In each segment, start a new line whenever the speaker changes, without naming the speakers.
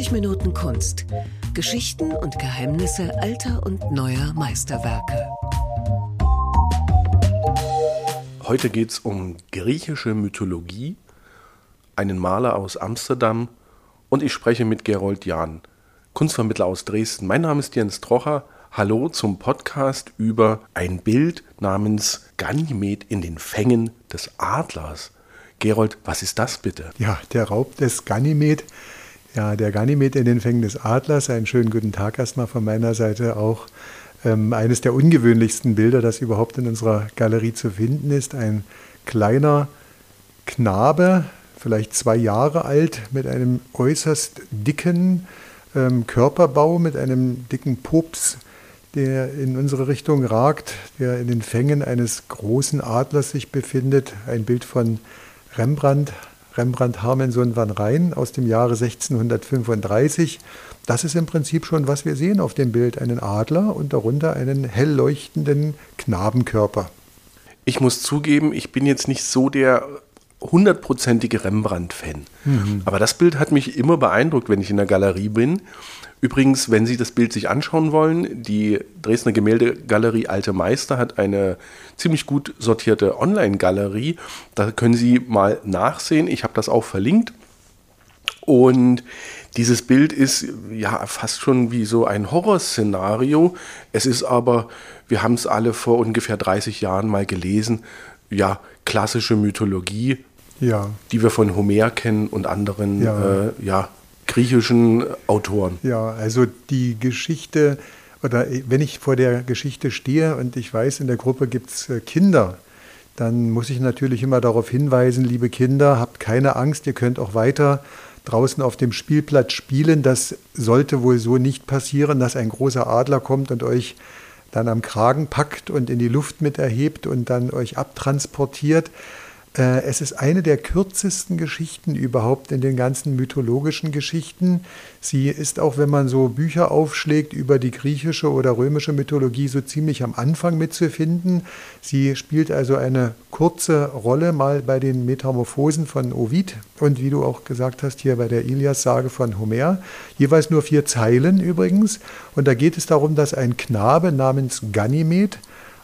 90 Minuten Kunst. Geschichten und Geheimnisse alter und neuer Meisterwerke.
Heute geht es um griechische Mythologie, einen Maler aus Amsterdam und ich spreche mit Gerold Jahn, Kunstvermittler aus Dresden. Mein Name ist Jens Trocher. Hallo zum Podcast über ein Bild namens Ganymed in den Fängen des Adlers. Gerold, was ist das bitte?
Ja, der Raub des Ganymed. Ja, der Ganymed in den Fängen des Adlers. Einen schönen guten Tag erstmal von meiner Seite auch. Ähm, eines der ungewöhnlichsten Bilder, das überhaupt in unserer Galerie zu finden ist. Ein kleiner Knabe, vielleicht zwei Jahre alt, mit einem äußerst dicken ähm, Körperbau, mit einem dicken Pups, der in unsere Richtung ragt, der in den Fängen eines großen Adlers sich befindet. Ein Bild von Rembrandt, Rembrandt Harmenson van Rijn aus dem Jahre 1635. Das ist im Prinzip schon, was wir sehen auf dem Bild, einen Adler und darunter einen hell leuchtenden Knabenkörper.
Ich muss zugeben, ich bin jetzt nicht so der hundertprozentige Rembrandt-Fan. Mhm. Aber das Bild hat mich immer beeindruckt, wenn ich in der Galerie bin. Übrigens, wenn Sie das Bild sich anschauen wollen, die Dresdner Gemäldegalerie Alte Meister hat eine ziemlich gut sortierte Online-Galerie. Da können Sie mal nachsehen. Ich habe das auch verlinkt. Und dieses Bild ist ja fast schon wie so ein Horrorszenario. Es ist aber, wir haben es alle vor ungefähr 30 Jahren mal gelesen, ja, klassische Mythologie, ja. die wir von Homer kennen und anderen ja. Äh, ja, griechischen Autoren.
Ja, also die Geschichte, oder wenn ich vor der Geschichte stehe und ich weiß, in der Gruppe gibt es äh, Kinder, dann muss ich natürlich immer darauf hinweisen, liebe Kinder, habt keine Angst, ihr könnt auch weiter draußen auf dem Spielplatz spielen. Das sollte wohl so nicht passieren, dass ein großer Adler kommt und euch dann am Kragen packt und in die Luft mit erhebt und dann euch abtransportiert. Äh, es ist eine der kürzesten Geschichten überhaupt in den ganzen mythologischen Geschichten. Sie ist auch, wenn man so Bücher aufschlägt über die griechische oder römische Mythologie, so ziemlich am Anfang mitzufinden. Sie spielt also eine kurze Rolle mal bei den Metamorphosen von Ovid und wie du auch gesagt hast, hier bei der Ilias-Sage von Homer. Jeweils nur vier Zeilen übrigens. Und da geht es darum, dass ein Knabe namens Ganymed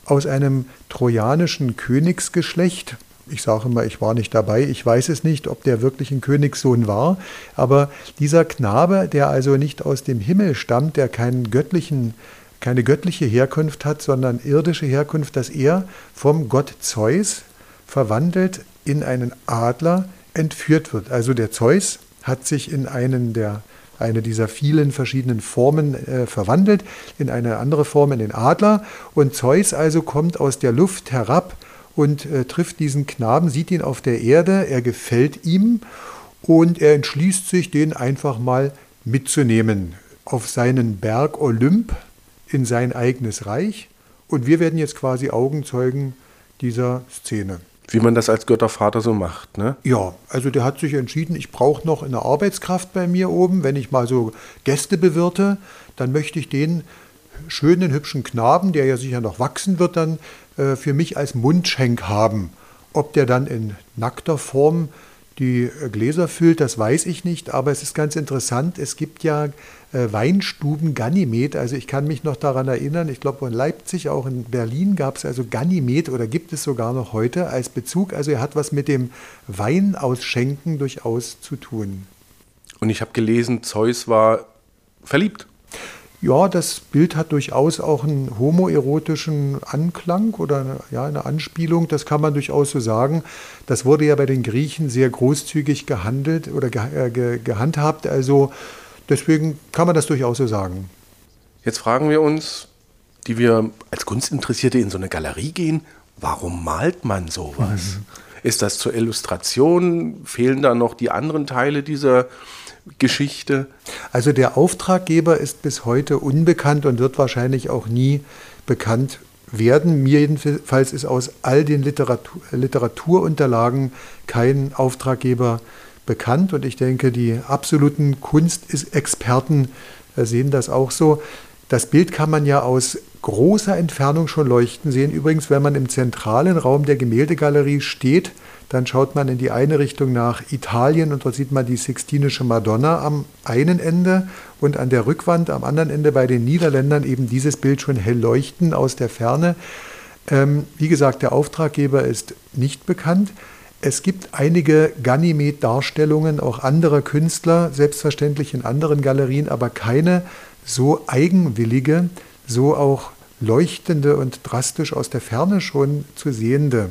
aus einem trojanischen Königsgeschlecht, ich sage immer, ich war nicht dabei, ich weiß es nicht, ob der wirklich ein Königssohn war, aber dieser Knabe, der also nicht aus dem Himmel stammt, der keinen göttlichen, keine göttliche Herkunft hat, sondern irdische Herkunft, dass er vom Gott Zeus verwandelt in einen Adler entführt wird. Also der Zeus hat sich in einen der eine dieser vielen verschiedenen Formen äh, verwandelt, in eine andere Form, in den Adler. Und Zeus also kommt aus der Luft herab und äh, trifft diesen Knaben, sieht ihn auf der Erde, er gefällt ihm und er entschließt sich, den einfach mal mitzunehmen auf seinen Berg Olymp in sein eigenes Reich. Und wir werden jetzt quasi Augenzeugen dieser Szene.
Wie man das als Göttervater so macht, ne?
Ja, also der hat sich entschieden, ich brauche noch eine Arbeitskraft bei mir oben. Wenn ich mal so Gäste bewirte, dann möchte ich den schönen, hübschen Knaben, der ja sicher noch wachsen wird, dann äh, für mich als Mundschenk haben. Ob der dann in nackter Form die äh, Gläser füllt, das weiß ich nicht, aber es ist ganz interessant. Es gibt ja äh, Weinstuben Ganymed, also ich kann mich noch daran erinnern, ich glaube in Leipzig, auch in Berlin gab es also Ganymed oder gibt es sogar noch heute als Bezug. Also er hat was mit dem Weinausschenken durchaus zu tun.
Und ich habe gelesen, Zeus war verliebt.
Ja, das Bild hat durchaus auch einen homoerotischen Anklang oder eine, ja, eine Anspielung, das kann man durchaus so sagen. Das wurde ja bei den Griechen sehr großzügig gehandelt oder ge, äh, ge, gehandhabt, also deswegen kann man das durchaus so sagen.
Jetzt fragen wir uns, die wir als Kunstinteressierte in so eine Galerie gehen, warum malt man sowas? Mhm. Ist das zur Illustration? Fehlen da noch die anderen Teile dieser Geschichte?
Also der Auftraggeber ist bis heute unbekannt und wird wahrscheinlich auch nie bekannt werden. Mir jedenfalls ist aus all den Literatur, Literaturunterlagen kein Auftraggeber bekannt und ich denke, die absoluten Kunstexperten äh, sehen das auch so. Das Bild kann man ja aus großer Entfernung schon leuchten sehen. Übrigens, wenn man im zentralen Raum der Gemäldegalerie steht, Dann schaut man in die eine Richtung nach Italien und dort sieht man die Sixtinische Madonna am einen Ende und an der Rückwand am anderen Ende bei den Niederländern eben dieses Bild schon hell leuchten aus der Ferne. Ähm, wie gesagt, der Auftraggeber ist nicht bekannt. Es gibt einige Ganymed-Darstellungen auch anderer Künstler, selbstverständlich in anderen Galerien, aber keine so eigenwillige, so auch leuchtende und drastisch aus der Ferne schon zu sehende.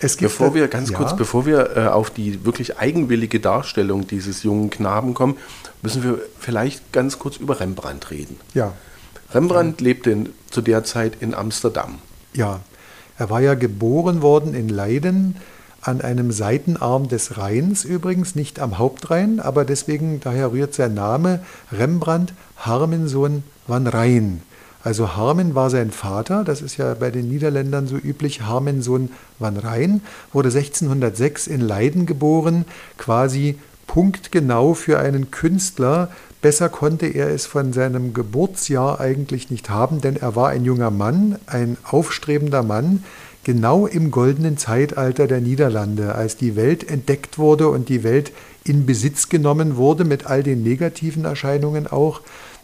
Bevor wir ganz ja, kurz, bevor wir äh, auf die wirklich eigenwillige Darstellung dieses jungen Knaben kommen, müssen wir vielleicht ganz kurz über Rembrandt reden.
Ja.
Rembrandt ja. lebte in, zu der Zeit in Amsterdam.
Ja, er war ja geboren worden in Leiden an einem Seitenarm des Rheins übrigens, nicht am Hauptrhein, aber deswegen, daher rührt sein Name Rembrandt Harmensohn van Rijn. Also Harmen war sein Vater, das ist ja bei den Niederländern so üblich, Harmensohn van Rijn, wurde 1606 in Leiden geboren, quasi punktgenau für einen Künstler. Besser konnte er es von seinem Geburtsjahr eigentlich nicht haben, denn er war ein junger Mann, ein aufstrebender Mann, genau im goldenen Zeitalter der Niederlande, als die Welt entdeckt wurde und die Welt in Besitz genommen wurde, mit all den negativen Erscheinungen auch,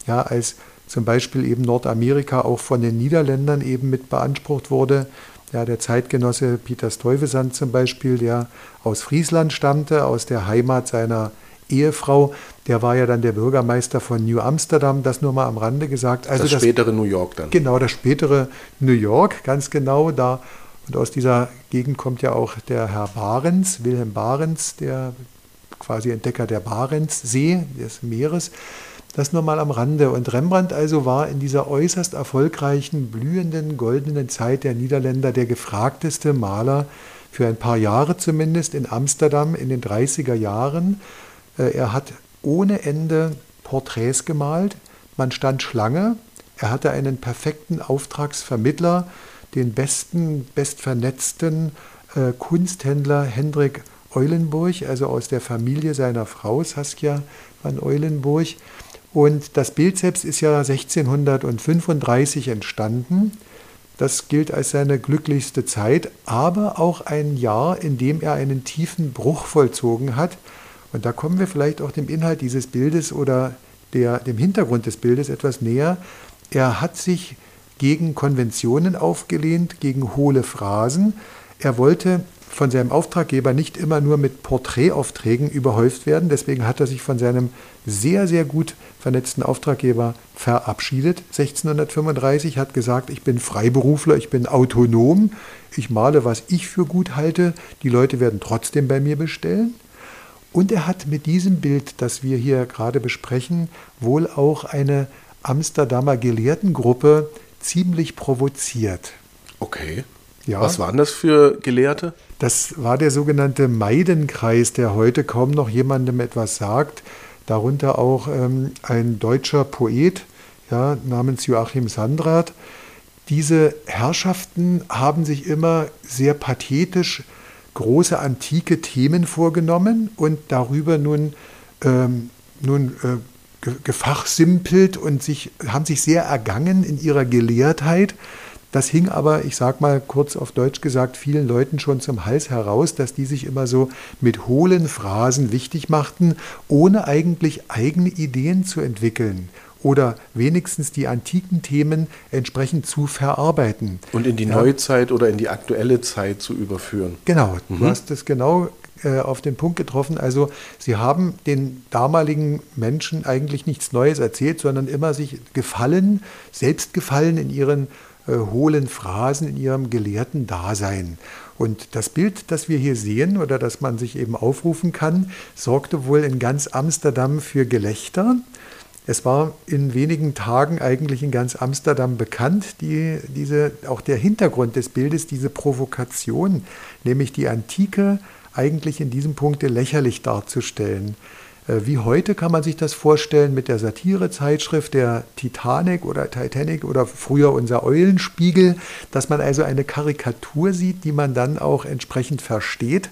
ja, als zum Beispiel eben Nordamerika auch von den Niederländern eben mit beansprucht wurde. Ja, der Zeitgenosse Peter Stuyvesant zum Beispiel, der aus Friesland stammte, aus der Heimat seiner Ehefrau, der war ja dann der Bürgermeister von New Amsterdam, das nur mal am Rande gesagt.
Also das, das spätere New York dann.
Genau, das spätere New York, ganz genau. Da und aus dieser Gegend kommt ja auch der Herr Barents, Wilhelm Barents, der quasi Entdecker der Barentssee, des Meeres. Das nur mal am Rande. Und Rembrandt also war in dieser äußerst erfolgreichen, blühenden, goldenen Zeit der Niederländer der gefragteste Maler, für ein paar Jahre zumindest, in Amsterdam in den 30er Jahren. Äh, er hat ohne Ende Porträts gemalt. Man stand Schlange. Er hatte einen perfekten Auftragsvermittler, den besten, bestvernetzten äh, Kunsthändler Hendrik Eulenburg, also aus der Familie seiner Frau Saskia van Eulenburg. Und das Bild selbst ist ja 1635 entstanden. Das gilt als seine glücklichste Zeit, aber auch ein Jahr, in dem er einen tiefen Bruch vollzogen hat. Und da kommen wir vielleicht auch dem Inhalt dieses Bildes oder der, dem Hintergrund des Bildes etwas näher. Er hat sich gegen Konventionen aufgelehnt, gegen hohle Phrasen. Er wollte von seinem Auftraggeber nicht immer nur mit Porträtaufträgen überhäuft werden. Deswegen hat er sich von seinem sehr, sehr gut vernetzten Auftraggeber verabschiedet. 1635 hat gesagt, ich bin Freiberufler, ich bin autonom, ich male, was ich für gut halte, die Leute werden trotzdem bei mir bestellen. Und er hat mit diesem Bild, das wir hier gerade besprechen, wohl auch eine Amsterdamer Gelehrtengruppe ziemlich provoziert.
Okay. Ja. Was waren das für Gelehrte?
Das war der sogenannte Meidenkreis, der heute kaum noch jemandem etwas sagt. Darunter auch ähm, ein deutscher Poet ja, namens Joachim Sandrath. Diese Herrschaften haben sich immer sehr pathetisch große antike Themen vorgenommen und darüber nun, ähm, nun äh, gefachsimpelt und sich, haben sich sehr ergangen in ihrer Gelehrtheit. Das hing aber, ich sag mal kurz auf Deutsch gesagt, vielen Leuten schon zum Hals heraus, dass die sich immer so mit hohlen Phrasen wichtig machten, ohne eigentlich eigene Ideen zu entwickeln oder wenigstens die antiken Themen entsprechend zu verarbeiten.
Und in die ja. Neuzeit oder in die aktuelle Zeit zu überführen.
Genau, mhm. du hast es genau äh, auf den Punkt getroffen. Also sie haben den damaligen Menschen eigentlich nichts Neues erzählt, sondern immer sich gefallen, selbst gefallen in ihren hohlen Phrasen, in ihrem gelehrten Dasein. Und das Bild, das wir hier sehen oder das man sich eben aufrufen kann, sorgte wohl in ganz Amsterdam für Gelächter. Es war in wenigen Tagen eigentlich in ganz Amsterdam bekannt, die, diese, auch der Hintergrund des Bildes, diese Provokation, nämlich die antike eigentlich in diesem Punkt lächerlich darzustellen. Äh, wie heute kann man sich das vorstellen mit der Satirezeitschrift der Titanic oder Titanic oder früher unser Eulenspiegel, dass man also eine Karikatur sieht, die man dann auch entsprechend versteht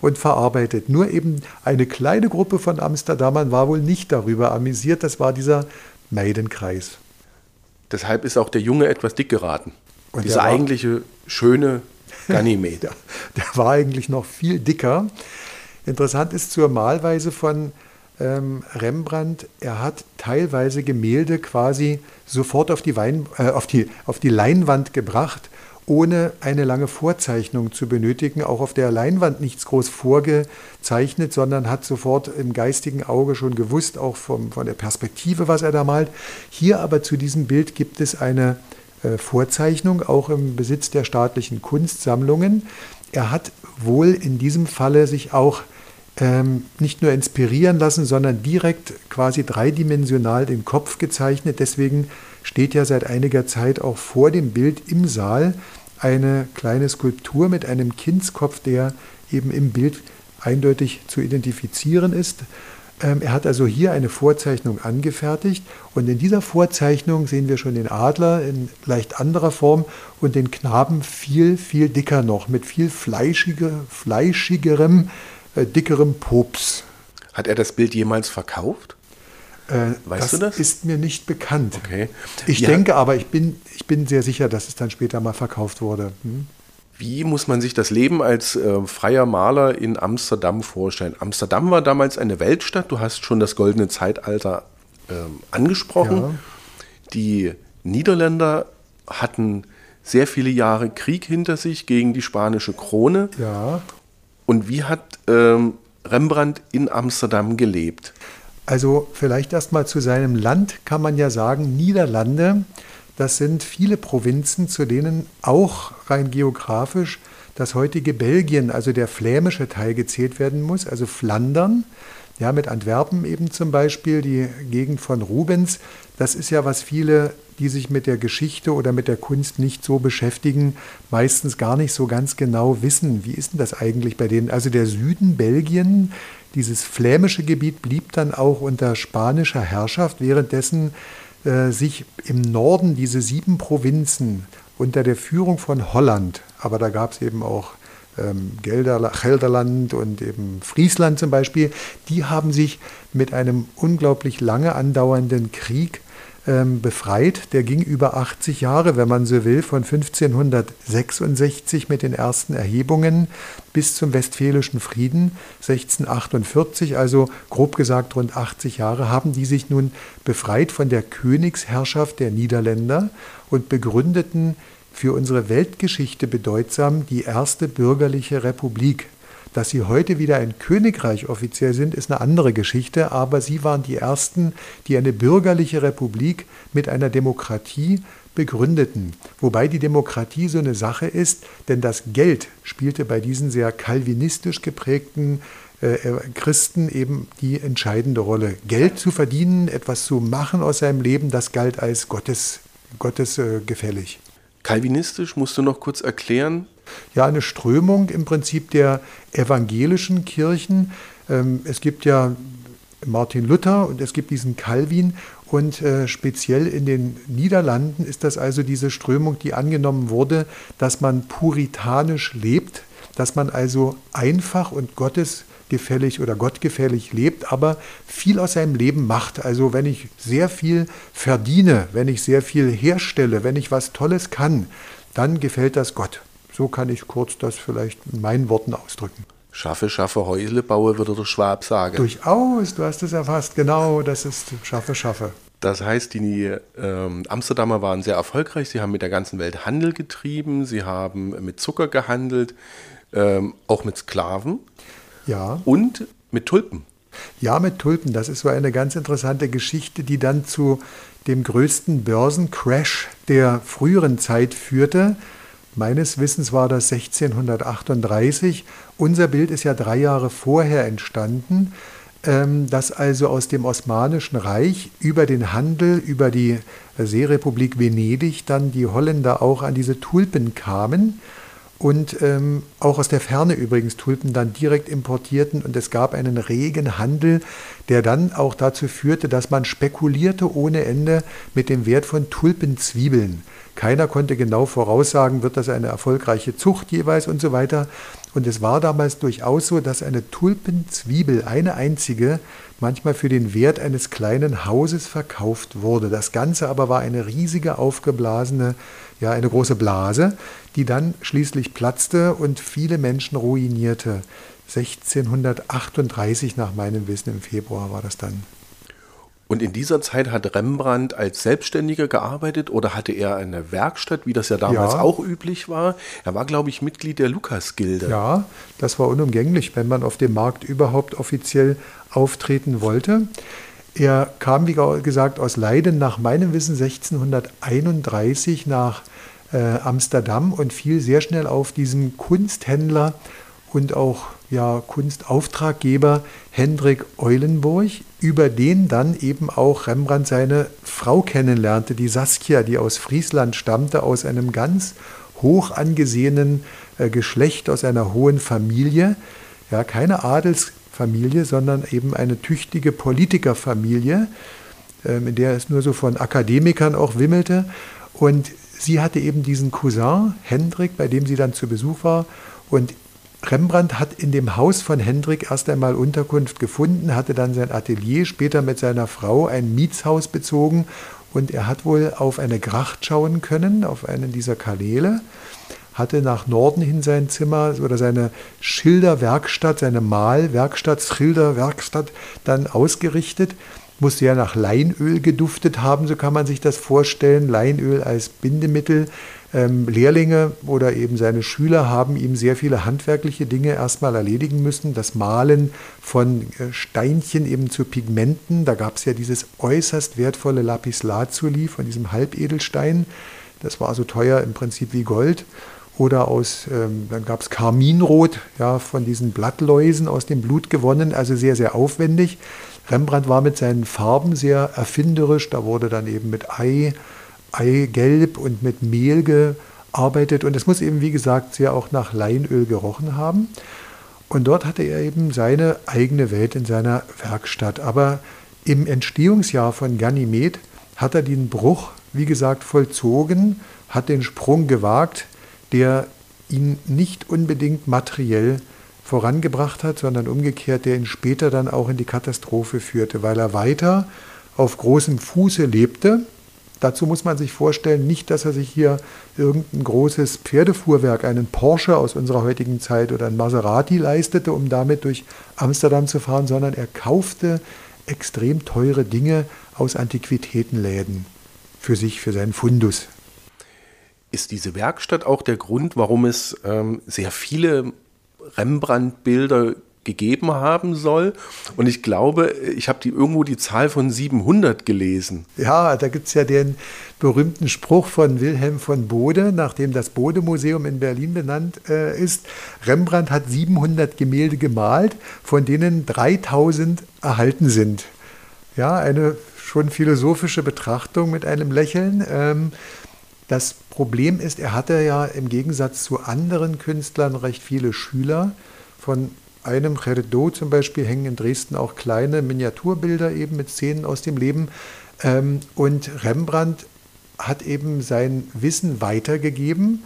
und verarbeitet. Nur eben eine kleine Gruppe von Amsterdamern war wohl nicht darüber amüsiert, das war dieser Meidenkreis.
Deshalb ist auch der Junge etwas dick geraten. Und Dieser eigentliche schöne Ganymed.
der, der war eigentlich noch viel dicker. Interessant ist zur Malweise von ähm, Rembrandt, er hat teilweise Gemälde quasi sofort auf die, Wein, äh, auf, die, auf die Leinwand gebracht, ohne eine lange Vorzeichnung zu benötigen, auch auf der Leinwand nichts groß vorgezeichnet, sondern hat sofort im geistigen Auge schon gewusst, auch vom, von der Perspektive, was er da malt. Hier aber zu diesem Bild gibt es eine äh, Vorzeichnung, auch im Besitz der staatlichen Kunstsammlungen. Er hat wohl in diesem Falle sich auch ähm, nicht nur inspirieren lassen, sondern direkt quasi dreidimensional den Kopf gezeichnet. Deswegen steht ja seit einiger Zeit auch vor dem Bild im Saal eine kleine Skulptur mit einem Kindskopf, der eben im Bild eindeutig zu identifizieren ist. Ähm, er hat also hier eine Vorzeichnung angefertigt und in dieser Vorzeichnung sehen wir schon den Adler in leicht anderer Form und den Knaben viel, viel dicker noch, mit viel fleischiger, fleischigerem dickerem Pops.
Hat er das Bild jemals verkauft?
Äh, weißt das du das? ist mir nicht bekannt.
Okay.
Ich ja. denke aber, ich bin, ich bin sehr sicher, dass es dann später mal verkauft wurde. Hm?
Wie muss man sich das Leben als äh, freier Maler in Amsterdam vorstellen? Amsterdam war damals eine Weltstadt. Du hast schon das goldene Zeitalter äh, angesprochen. Ja. Die Niederländer hatten sehr viele Jahre Krieg hinter sich gegen die spanische Krone.
Ja.
Und wie hat ähm, Rembrandt in Amsterdam gelebt?
Also vielleicht erst mal zu seinem Land kann man ja sagen, Niederlande, das sind viele Provinzen, zu denen auch rein geografisch das heutige Belgien, also der flämische Teil gezählt werden muss, also Flandern, ja, mit Antwerpen eben zum Beispiel, die Gegend von Rubens, das ist ja, was viele die sich mit der Geschichte oder mit der Kunst nicht so beschäftigen, meistens gar nicht so ganz genau wissen, wie ist denn das eigentlich bei denen. Also der Süden Belgien, dieses flämische Gebiet blieb dann auch unter spanischer Herrschaft, währenddessen äh, sich im Norden diese sieben Provinzen unter der Führung von Holland, aber da gab es eben auch ähm, Gelderland und eben Friesland zum Beispiel, die haben sich mit einem unglaublich lange andauernden Krieg ähm, befreit. Der ging über 80 Jahre, wenn man so will, von 1566 mit den ersten Erhebungen bis zum Westfälischen Frieden 1648, also grob gesagt rund 80 Jahre, haben die sich nun befreit von der Königsherrschaft der Niederländer und begründeten für unsere Weltgeschichte bedeutsam die erste bürgerliche Republik dass sie heute wieder ein Königreich offiziell sind, ist eine andere Geschichte, aber sie waren die Ersten, die eine bürgerliche Republik mit einer Demokratie begründeten. Wobei die Demokratie so eine Sache ist, denn das Geld spielte bei diesen sehr kalvinistisch geprägten äh, Christen eben die entscheidende Rolle. Geld zu verdienen, etwas zu machen aus seinem Leben, das galt als Gottes, Gottes äh, gefällig.
Kalvinistisch musst du noch kurz erklären,
ja eine Strömung im Prinzip der evangelischen Kirchen. Ähm, es gibt ja Martin Luther und es gibt diesen Calvin und äh, speziell in den Niederlanden ist das also diese Strömung, die angenommen wurde, dass man puritanisch lebt, dass man also einfach und gottesgefällig oder gottgefällig lebt, aber viel aus seinem Leben macht. Also wenn ich sehr viel verdiene, wenn ich sehr viel herstelle, wenn ich was Tolles kann, dann gefällt das Gott. So kann ich kurz das vielleicht in meinen Worten ausdrücken.
Schaffe, schaffe, Häusle baue, würde der Schwab sagen.
Durchaus, du hast es erfasst, genau, das ist schaffe, schaffe.
Das heißt, die ähm, Amsterdamer waren sehr erfolgreich. Sie haben mit der ganzen Welt Handel getrieben. Sie haben mit Zucker gehandelt, ähm, auch mit Sklaven.
Ja.
Und mit Tulpen.
Ja, mit Tulpen. Das ist so eine ganz interessante Geschichte, die dann zu dem größten Börsencrash der früheren Zeit führte. Meines Wissens war das 1638. Unser Bild ist ja drei Jahre vorher entstanden, ähm, dass also aus dem Osmanischen Reich über den Handel, über die Seerepublik Venedig dann die Holländer auch an diese Tulpen kamen und ähm, auch aus der Ferne übrigens Tulpen dann direkt importierten und es gab einen regen Handel, der dann auch dazu führte, dass man spekulierte ohne Ende mit dem Wert von Tulpenzwiebeln. Keiner konnte genau voraussagen, wird das eine erfolgreiche Zucht jeweils und so weiter. Und es war damals durchaus so, dass eine Tulpenzwiebel, eine einzige, manchmal für den Wert eines kleinen Hauses verkauft wurde. Das Ganze aber war eine riesige aufgeblasene, ja, eine große Blase, die dann schließlich platzte und viele Menschen ruinierte. 1638 nach meinem Wissen im Februar war das dann.
Und in dieser Zeit hat Rembrandt als Selbstständiger gearbeitet oder hatte er eine Werkstatt, wie das ja damals ja. auch üblich war? Er war, glaube ich, Mitglied der Lukas-Gilde.
Ja, das war unumgänglich, wenn man auf dem Markt überhaupt offiziell auftreten wollte. Er kam, wie gesagt, aus Leiden nach meinem Wissen 1631 nach äh, Amsterdam und fiel sehr schnell auf diesen Kunsthändler und auch ja, Kunstauftraggeber Hendrik Eulenburg, über den dann eben auch Rembrandt seine Frau kennenlernte, die Saskia, die aus Friesland stammte, aus einem ganz hoch angesehenen äh, Geschlecht, aus einer hohen Familie. Ja, keine Adelsfamilie, sondern eben eine tüchtige Politikerfamilie, ähm, in der es nur so von Akademikern auch wimmelte. Und sie hatte eben diesen Cousin, Hendrik, bei dem sie dann zu Besuch war. Und Rembrandt hat in dem Haus von Hendrik erst einmal Unterkunft gefunden, hatte dann sein Atelier, später mit seiner Frau ein Mietshaus bezogen und er hat wohl auf eine Gracht schauen können, auf einen dieser Kanäle, hatte nach Norden hin sein Zimmer oder seine Schilderwerkstatt, seine Malwerkstatt, Schilderwerkstatt dann ausgerichtet muss sehr nach Leinöl geduftet haben, so kann man sich das vorstellen. Leinöl als Bindemittel ähm, Lehrlinge oder eben seine Schüler haben ihm sehr viele handwerkliche Dinge erstmal erledigen müssen. Das Malen von äh, Steinchen eben zu Pigmenten. Da gab es ja dieses äußerst wertvolle Lapislazuli von diesem Halbedelstein. Das war so teuer im Prinzip wie Gold. Oder aus, ähm, dann gab es Karminrot, ja, von diesen Blattläusen aus dem Blut gewonnen, also sehr, sehr aufwendig. Rembrandt war mit seinen Farben sehr erfinderisch. Da wurde dann eben mit Ei Eigelb und mit Mehl gearbeitet. Und es muss eben, wie gesagt, sehr auch nach Leinöl gerochen haben. Und dort hatte er eben seine eigene Welt in seiner Werkstatt. Aber im Entstehungsjahr von Ganymed hat er den Bruch, wie gesagt, vollzogen, hat den Sprung gewagt, der ihn nicht unbedingt materiell vorangebracht hat, sondern umgekehrt, der ihn später dann auch in die Katastrophe führte, weil er weiter auf großem Fuße lebte, Dazu muss man sich vorstellen, nicht, dass er sich hier irgendein großes Pferdefuhrwerk, einen Porsche aus unserer heutigen Zeit oder ein Maserati leistete, um damit durch Amsterdam zu fahren, sondern er kaufte extrem teure Dinge aus Antiquitätenläden für sich, für seinen Fundus.
Ist diese Werkstatt auch der Grund, warum es ähm, sehr viele Rembrandt-Bilder gegeben haben soll. Und ich glaube, ich habe die, irgendwo die Zahl von 700 gelesen.
Ja, da gibt es ja den berühmten Spruch von Wilhelm von Bode, nachdem das Bode-Museum in Berlin benannt äh, ist. Rembrandt hat 700 Gemälde gemalt, von denen 3000 erhalten sind. Ja, eine schon philosophische Betrachtung mit einem Lächeln. Ähm, das Problem ist, er hatte ja im Gegensatz zu anderen Künstlern recht viele Schüler. Von einem Cherdot zum Beispiel hängen in Dresden auch kleine Miniaturbilder eben mit Szenen aus dem Leben. Ähm, und Rembrandt hat eben sein Wissen weitergegeben,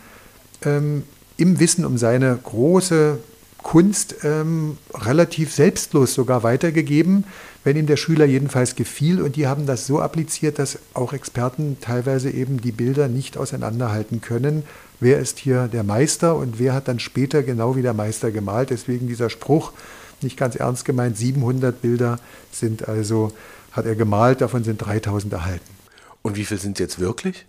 ähm, im Wissen um seine große Kunst ähm, relativ selbstlos sogar weitergegeben, wenn ihm der Schüler jedenfalls gefiel. Und die haben das so appliziert, dass auch Experten teilweise eben die Bilder nicht auseinanderhalten können. Wer ist hier der Meister und wer hat dann später genau wie der Meister gemalt? Deswegen dieser Spruch, nicht ganz ernst gemeint, 700 Bilder sind also, hat er gemalt, davon sind 3000 erhalten.
Und wie viel sind es jetzt wirklich?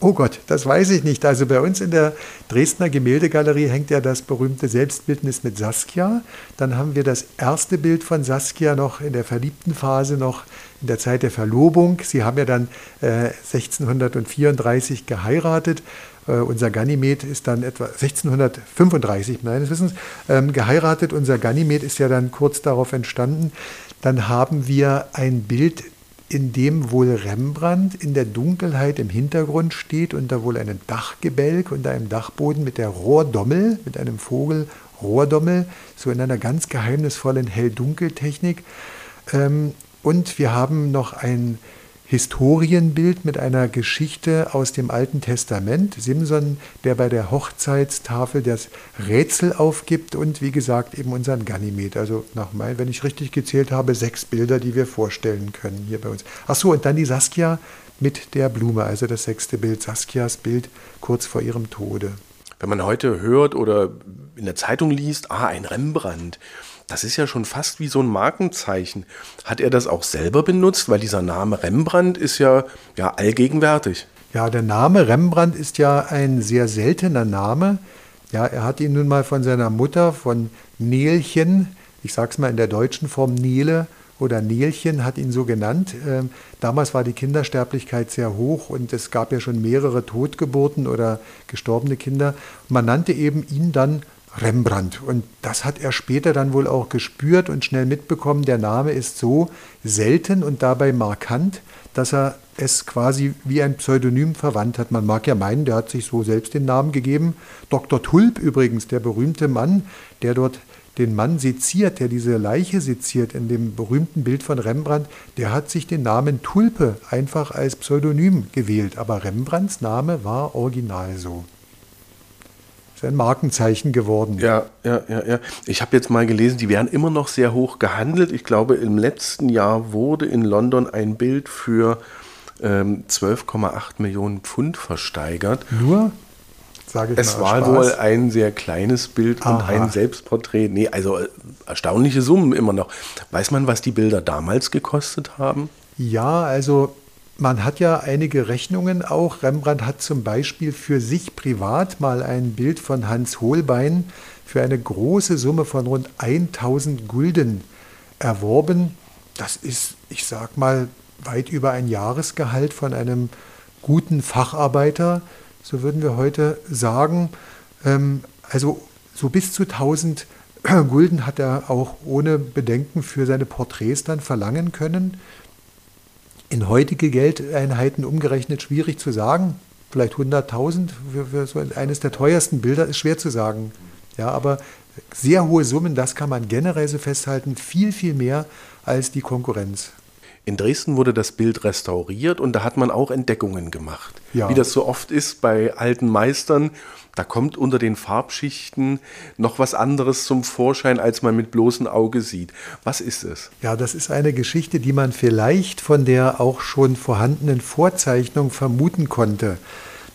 Oh Gott, das weiß ich nicht. Also bei uns in der Dresdner Gemäldegalerie hängt ja das berühmte Selbstbildnis mit Saskia. Dann haben wir das erste Bild von Saskia noch in der verliebten Phase, noch in der Zeit der Verlobung. Sie haben ja dann äh, 1634 geheiratet. Äh, unser Ganymed ist dann etwa 1635 meines Wissens ähm, geheiratet. Unser Ganymed ist ja dann kurz darauf entstanden. Dann haben wir ein Bild in dem wohl Rembrandt in der Dunkelheit im Hintergrund steht da wohl einen Dachgebälk unter einem Dachboden mit der Rohrdommel, mit einem Vogel Rohrdommel, so in einer ganz geheimnisvollen Hell-Dunkel-Technik. Ähm, und wir haben noch ein Historienbild mit einer Geschichte aus dem Alten Testament. Simson, der bei der Hochzeitstafel das Rätsel aufgibt und wie gesagt eben unseren Ganymed. Also nach mein, wenn ich richtig gezählt habe, sechs Bilder, die wir vorstellen können hier bei uns. Ach so, und dann die Saskia mit der Blume, also das sechste Bild, Saskias Bild kurz vor ihrem Tode.
Wenn man heute hört oder in der Zeitung liest, ah, ein Rembrandt, das ist ja schon fast wie so ein Markenzeichen. Hat er das auch selber benutzt? Weil dieser Name Rembrandt ist ja, ja allgegenwärtig.
Ja, der Name Rembrandt ist ja ein sehr seltener Name. Ja, er hat ihn nun mal von seiner Mutter, von Nelchen, ich sag's mal in der deutschen Form Nele oder Nelchen, hat ihn so genannt. Ähm, damals war die Kindersterblichkeit sehr hoch und es gab ja schon mehrere Totgeburten oder gestorbene Kinder. Man nannte eben ihn dann Rembrandt. Und das hat er später dann wohl auch gespürt und schnell mitbekommen. Der Name ist so selten und dabei markant, dass er es quasi wie ein Pseudonym verwandt hat. Man mag ja meinen, der hat sich so selbst den Namen gegeben. Dr. Tulp übrigens, der berühmte Mann, der dort den Mann seziert, der diese Leiche seziert in dem berühmten Bild von Rembrandt, der hat sich den Namen Tulpe einfach als Pseudonym gewählt. Aber Rembrandts Name war original so ist ein Markenzeichen geworden.
Ja, ja, ja, ja. Ich habe jetzt mal gelesen, die werden immer noch sehr hoch gehandelt. Ich glaube, im letzten Jahr wurde in London ein Bild für ähm, 12,8 Millionen Pfund versteigert.
Nur?
Sage ich es war Spaß. wohl ein sehr kleines Bild Aha. und ein Selbstporträt. Nee, also äh, erstaunliche Summen immer noch. Weiß man, was die Bilder damals gekostet haben?
Ja, also man hat ja einige Rechnungen auch. Rembrandt hat zum Beispiel für sich privat mal ein Bild von Hans Holbein für eine große Summe von rund 1000 Gulden erworben. Das ist, ich sag mal, weit über ein Jahresgehalt von einem guten Facharbeiter, so würden wir heute sagen. Ähm, also so bis zu 1000 Gulden hat er auch ohne Bedenken für seine Porträts dann verlangen können in heutige Geldeinheiten umgerechnet schwierig zu sagen. Vielleicht 100.000 für, für, so eines der teuersten Bilder ist schwer zu sagen. Ja, aber sehr hohe Summen, das kann man generell so festhalten, viel, viel mehr als die Konkurrenz.
In Dresden wurde das Bild restauriert und da hat man auch Entdeckungen gemacht. Ja. Wie das so oft ist bei alten Meistern, da kommt unter den Farbschichten noch was anderes zum Vorschein, als man mit bloßem Auge sieht. Was ist es?
Ja, das ist eine Geschichte, die man vielleicht von der auch schon vorhandenen Vorzeichnung vermuten konnte.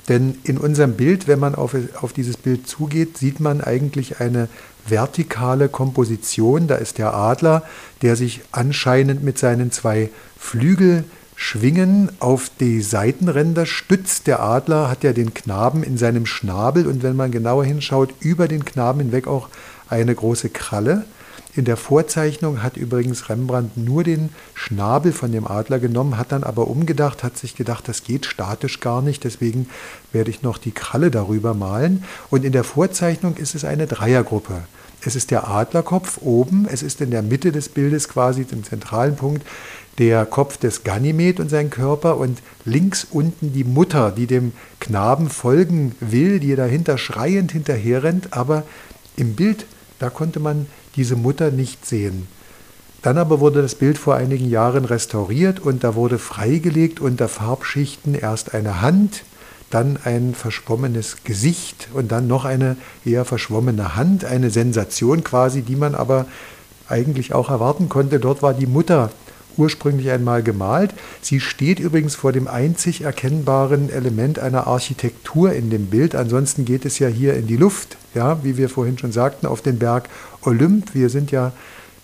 Denn in unserem Bild, wenn man auf, auf dieses Bild zugeht, sieht man eigentlich eine vertikale Komposition. Da ist der Adler, der sich anscheinend mit seinen zwei Flügelschwingen auf die Seitenränder stützt. Der Adler hat ja den Knaben in seinem Schnabel und wenn man genauer hinschaut, über den Knaben hinweg auch eine große Kralle. In der Vorzeichnung hat übrigens Rembrandt nur den Schnabel von dem Adler genommen, hat dann aber umgedacht, hat sich gedacht, das geht statisch gar nicht, deswegen werde ich noch die Kralle darüber malen. Und in der Vorzeichnung ist es eine Dreiergruppe. Es ist der Adlerkopf oben, es ist in der Mitte des Bildes quasi, dem zentralen Punkt, der Kopf des Ganymed und sein Körper und links unten die Mutter, die dem Knaben folgen will, die dahinter schreiend hinterherrennt, aber im Bild, da konnte man diese Mutter nicht sehen. Dann aber wurde das Bild vor einigen Jahren restauriert und da wurde freigelegt unter Farbschichten erst eine Hand, dann ein verschwommenes Gesicht und dann noch eine eher verschwommene Hand, eine Sensation quasi, die man aber eigentlich auch erwarten konnte. Dort war die Mutter ursprünglich einmal gemalt. Sie steht übrigens vor dem einzig erkennbaren Element einer Architektur in dem Bild. Ansonsten geht es ja hier in die Luft, ja, wie wir vorhin schon sagten, auf den Berg Olymp. Wir sind ja,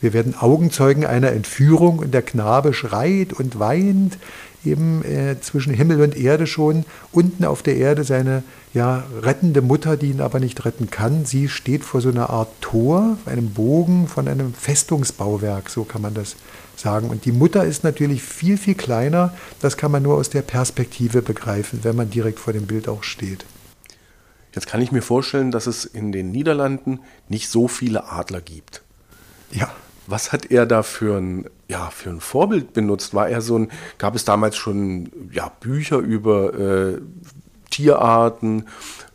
wir werden Augenzeugen einer Entführung und der Knabe schreit und weint eben äh, zwischen Himmel und Erde schon. Unten auf der Erde seine ja, rettende Mutter, die ihn aber nicht retten kann. Sie steht vor so einer Art Tor, einem Bogen von einem Festungsbauwerk, so kann man das sagen. Und die Mutter ist natürlich viel, viel kleiner. Das kann man nur aus der Perspektive begreifen, wenn man direkt vor dem Bild auch steht.
Jetzt kann ich mir vorstellen, dass es in den Niederlanden nicht so viele Adler gibt.
Ja.
Was hat er da für ein, ja, für ein Vorbild benutzt? War er so ein, gab es damals schon ja, Bücher über äh, Tierarten,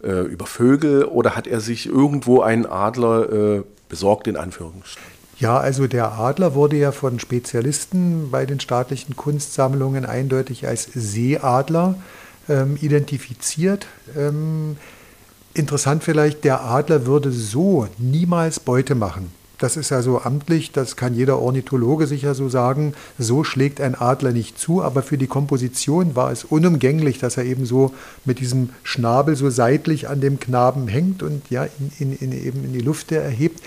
äh, über Vögel oder hat er sich irgendwo einen Adler äh, besorgt, in Anführungsstrichen?
Ja, also der Adler wurde ja von Spezialisten bei den staatlichen Kunstsammlungen eindeutig als Seeadler ähm, identifiziert. Ähm, interessant vielleicht, der Adler würde so niemals Beute machen. Das ist ja so amtlich, das kann jeder Ornithologe sicher so sagen. So schlägt ein Adler nicht zu, aber für die Komposition war es unumgänglich, dass er eben so mit diesem Schnabel so seitlich an dem Knaben hängt und ja in, in, in eben in die Luft erhebt.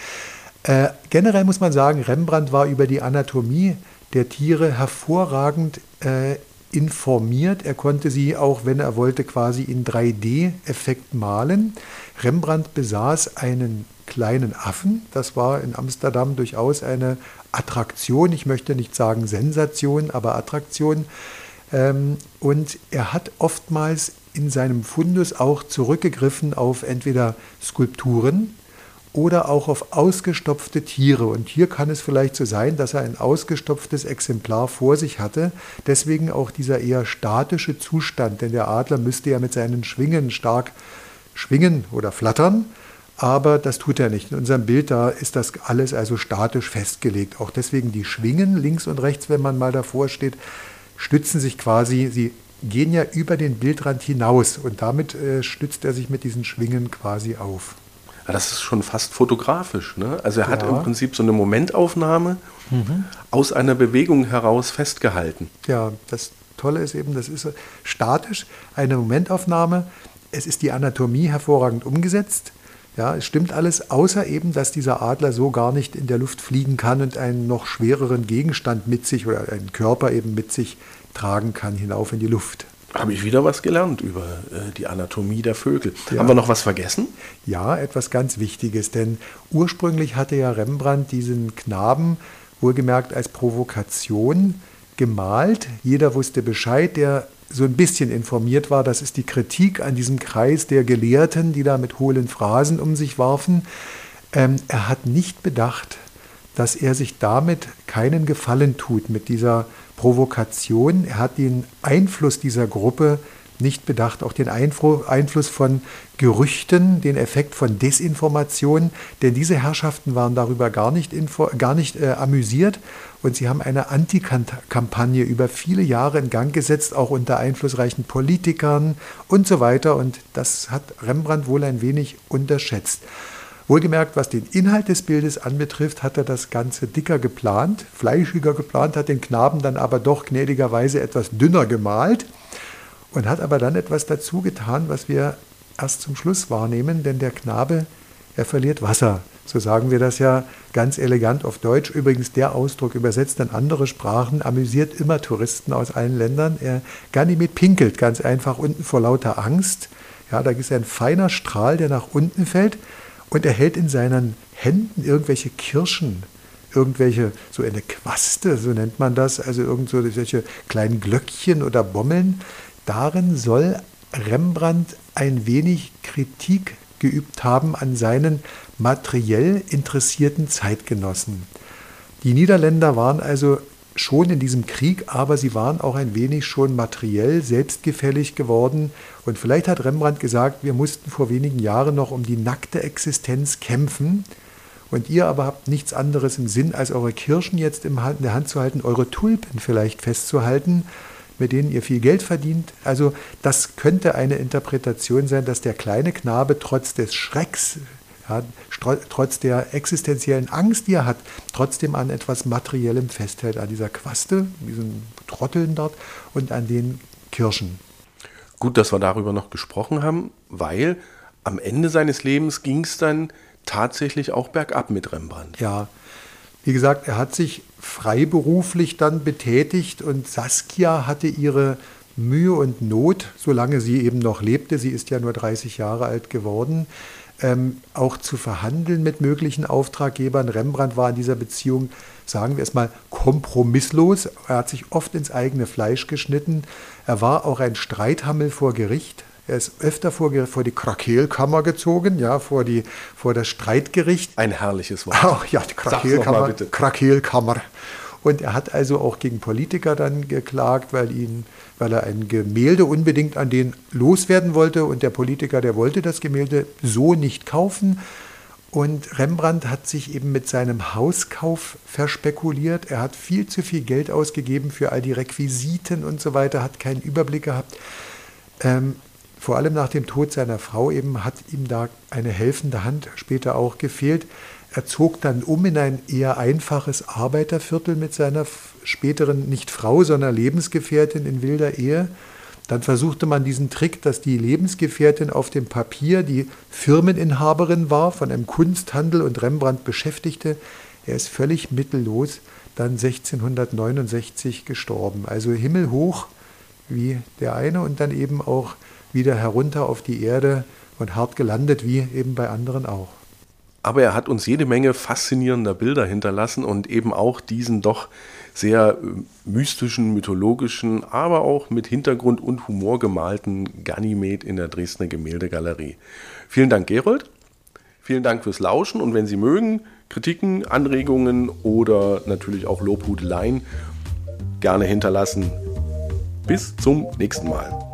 Äh, generell muss man sagen, Rembrandt war über die Anatomie der Tiere hervorragend äh, informiert. Er konnte sie auch, wenn er wollte, quasi in 3D-Effekt malen. Rembrandt besaß einen kleinen Affen. Das war in Amsterdam durchaus eine Attraktion. Ich möchte nicht sagen Sensation, aber Attraktion. Ähm, und er hat oftmals in seinem Fundus auch zurückgegriffen auf entweder Skulpturen oder auch auf ausgestopfte Tiere. Und hier kann es vielleicht so sein, dass er ein ausgestopftes Exemplar vor sich hatte. Deswegen auch dieser eher statische Zustand, denn der Adler müsste ja mit seinen Schwingen stark schwingen oder flattern. Aber das tut er nicht. In unserem Bild da ist das alles also statisch festgelegt. Auch deswegen die Schwingen links und rechts, wenn man mal davor steht, stützen sich quasi, sie gehen ja über den Bildrand hinaus und damit äh, stützt er sich mit diesen Schwingen quasi auf.
Ja, das ist schon fast fotografisch. Ne? Also er hat im Prinzip so eine Momentaufnahme mhm. aus einer Bewegung heraus festgehalten.
Ja, das Tolle ist eben, das ist statisch, eine Momentaufnahme. Es ist die Anatomie hervorragend umgesetzt. Ja, es stimmt alles, außer eben, dass dieser Adler so gar nicht in der Luft fliegen kann und einen noch schwereren Gegenstand mit sich oder einen Körper eben mit sich tragen kann hinauf in die Luft.
Habe ich wieder was gelernt über äh, die Anatomie der Vögel. Ja. Haben wir noch was vergessen?
Ja, etwas ganz Wichtiges, denn ursprünglich hatte ja Rembrandt diesen Knaben wohlgemerkt als Provokation gemalt. Jeder wusste Bescheid, der so ein bisschen informiert war. Das ist die Kritik an diesem Kreis der Gelehrten, die da mit hohlen Phrasen um sich warfen. Ähm, er hat nicht bedacht, dass er sich damit keinen Gefallen tut mit dieser Provokation. Er hat den Einfluss dieser Gruppe nicht bedacht, auch den Einfluss von Gerüchten, den Effekt von Desinformation, denn diese Herrschaften waren darüber gar nicht, gar nicht äh, amüsiert. Und sie haben eine Antikampagne über viele Jahre in Gang gesetzt, auch unter einflussreichen Politikern und so weiter. Und das hat Rembrandt wohl ein wenig unterschätzt. Wohlgemerkt, was den Inhalt des Bildes anbetrifft, hat er das Ganze dicker geplant, fleischiger geplant, hat den Knaben dann aber doch gnädigerweise etwas dünner gemalt und hat aber dann etwas dazu getan, was wir erst zum Schluss wahrnehmen, denn der Knabe, er verliert Wasser. So sagen wir das ja ganz elegant auf Deutsch. Übrigens, der Ausdruck übersetzt in andere Sprachen amüsiert immer Touristen aus allen Ländern. Er Ganymed pinkelt ganz einfach unten vor lauter Angst. Ja, da ist ein feiner Strahl, der nach unten fällt und er hält in seinen Händen irgendwelche Kirschen, irgendwelche, so eine Quaste, so nennt man das, also irgend so solche kleinen Glöckchen oder Bommeln. Darin soll Rembrandt ein wenig Kritik geübt haben an seinen materiell interessierten Zeitgenossen. Die Niederländer waren also schon in diesem Krieg, aber sie waren auch ein wenig schon materiell selbstgefällig geworden. Und vielleicht hat Rembrandt gesagt, wir mussten vor wenigen Jahren noch um die nackte Existenz kämpfen. Und ihr aber habt nichts anderes im Sinn, als eure Kirschen jetzt in der Hand zu halten, eure Tulpen vielleicht festzuhalten, mit denen ihr viel Geld verdient. Also das könnte eine Interpretation sein, dass der kleine Knabe trotz des Schrecks ja, trotz der existenziellen Angst, die er hat, trotzdem an etwas Materiellem festhält, an dieser Quaste, diesen Trotteln dort und an den Kirschen.
Gut, dass wir darüber noch gesprochen haben, weil am Ende seines Lebens ging es dann tatsächlich auch bergab mit Rembrandt.
Ja, wie gesagt, er hat sich freiberuflich dann betätigt und Saskia hatte ihre Mühe und Not, solange sie eben noch lebte, sie ist ja nur 30 Jahre alt geworden, ähm, auch zu verhandeln mit möglichen Auftraggebern. Rembrandt war in dieser Beziehung, sagen wir es mal, kompromisslos. Er hat sich oft ins eigene Fleisch geschnitten. Er war auch ein Streithammel vor Gericht. Er ist öfter vor, vor die Krakelkammer gezogen, ja, vor, die, vor das Streitgericht.
Ein herrliches Wort.
Ach ja, die Krakelkammer. Krakelkammer. Und er hat also auch gegen Politiker dann geklagt, weil, ihn, weil er ein Gemälde unbedingt an den loswerden wollte. Und der Politiker, der wollte das Gemälde so nicht kaufen. Und Rembrandt hat sich eben mit seinem Hauskauf verspekuliert. Er hat viel zu viel Geld ausgegeben für all die Requisiten und so weiter, hat keinen Überblick gehabt. Ähm, vor allem nach dem Tod seiner Frau eben hat ihm da eine helfende Hand später auch gefehlt. Er zog dann um in ein eher einfaches Arbeiterviertel mit seiner späteren nicht Frau, sondern Lebensgefährtin in wilder Ehe. Dann versuchte man diesen Trick, dass die Lebensgefährtin auf dem Papier die Firmeninhaberin war, von einem Kunsthandel und Rembrandt beschäftigte. Er ist völlig mittellos, dann 1669 gestorben. Also himmelhoch wie der eine und dann eben auch wieder herunter auf die Erde und hart gelandet, wie eben bei anderen auch.
Aber er hat uns jede Menge faszinierender Bilder hinterlassen und eben auch diesen doch sehr äh, mystischen, mythologischen, aber auch mit Hintergrund und Humor gemalten Ganymed in der Dresdner Gemäldegalerie. Vielen Dank, Gerold. Vielen Dank fürs Lauschen und wenn Sie mögen, Kritiken, Anregungen oder natürlich auch Lobhudeleien gerne hinterlassen. Bis zum nächsten Mal.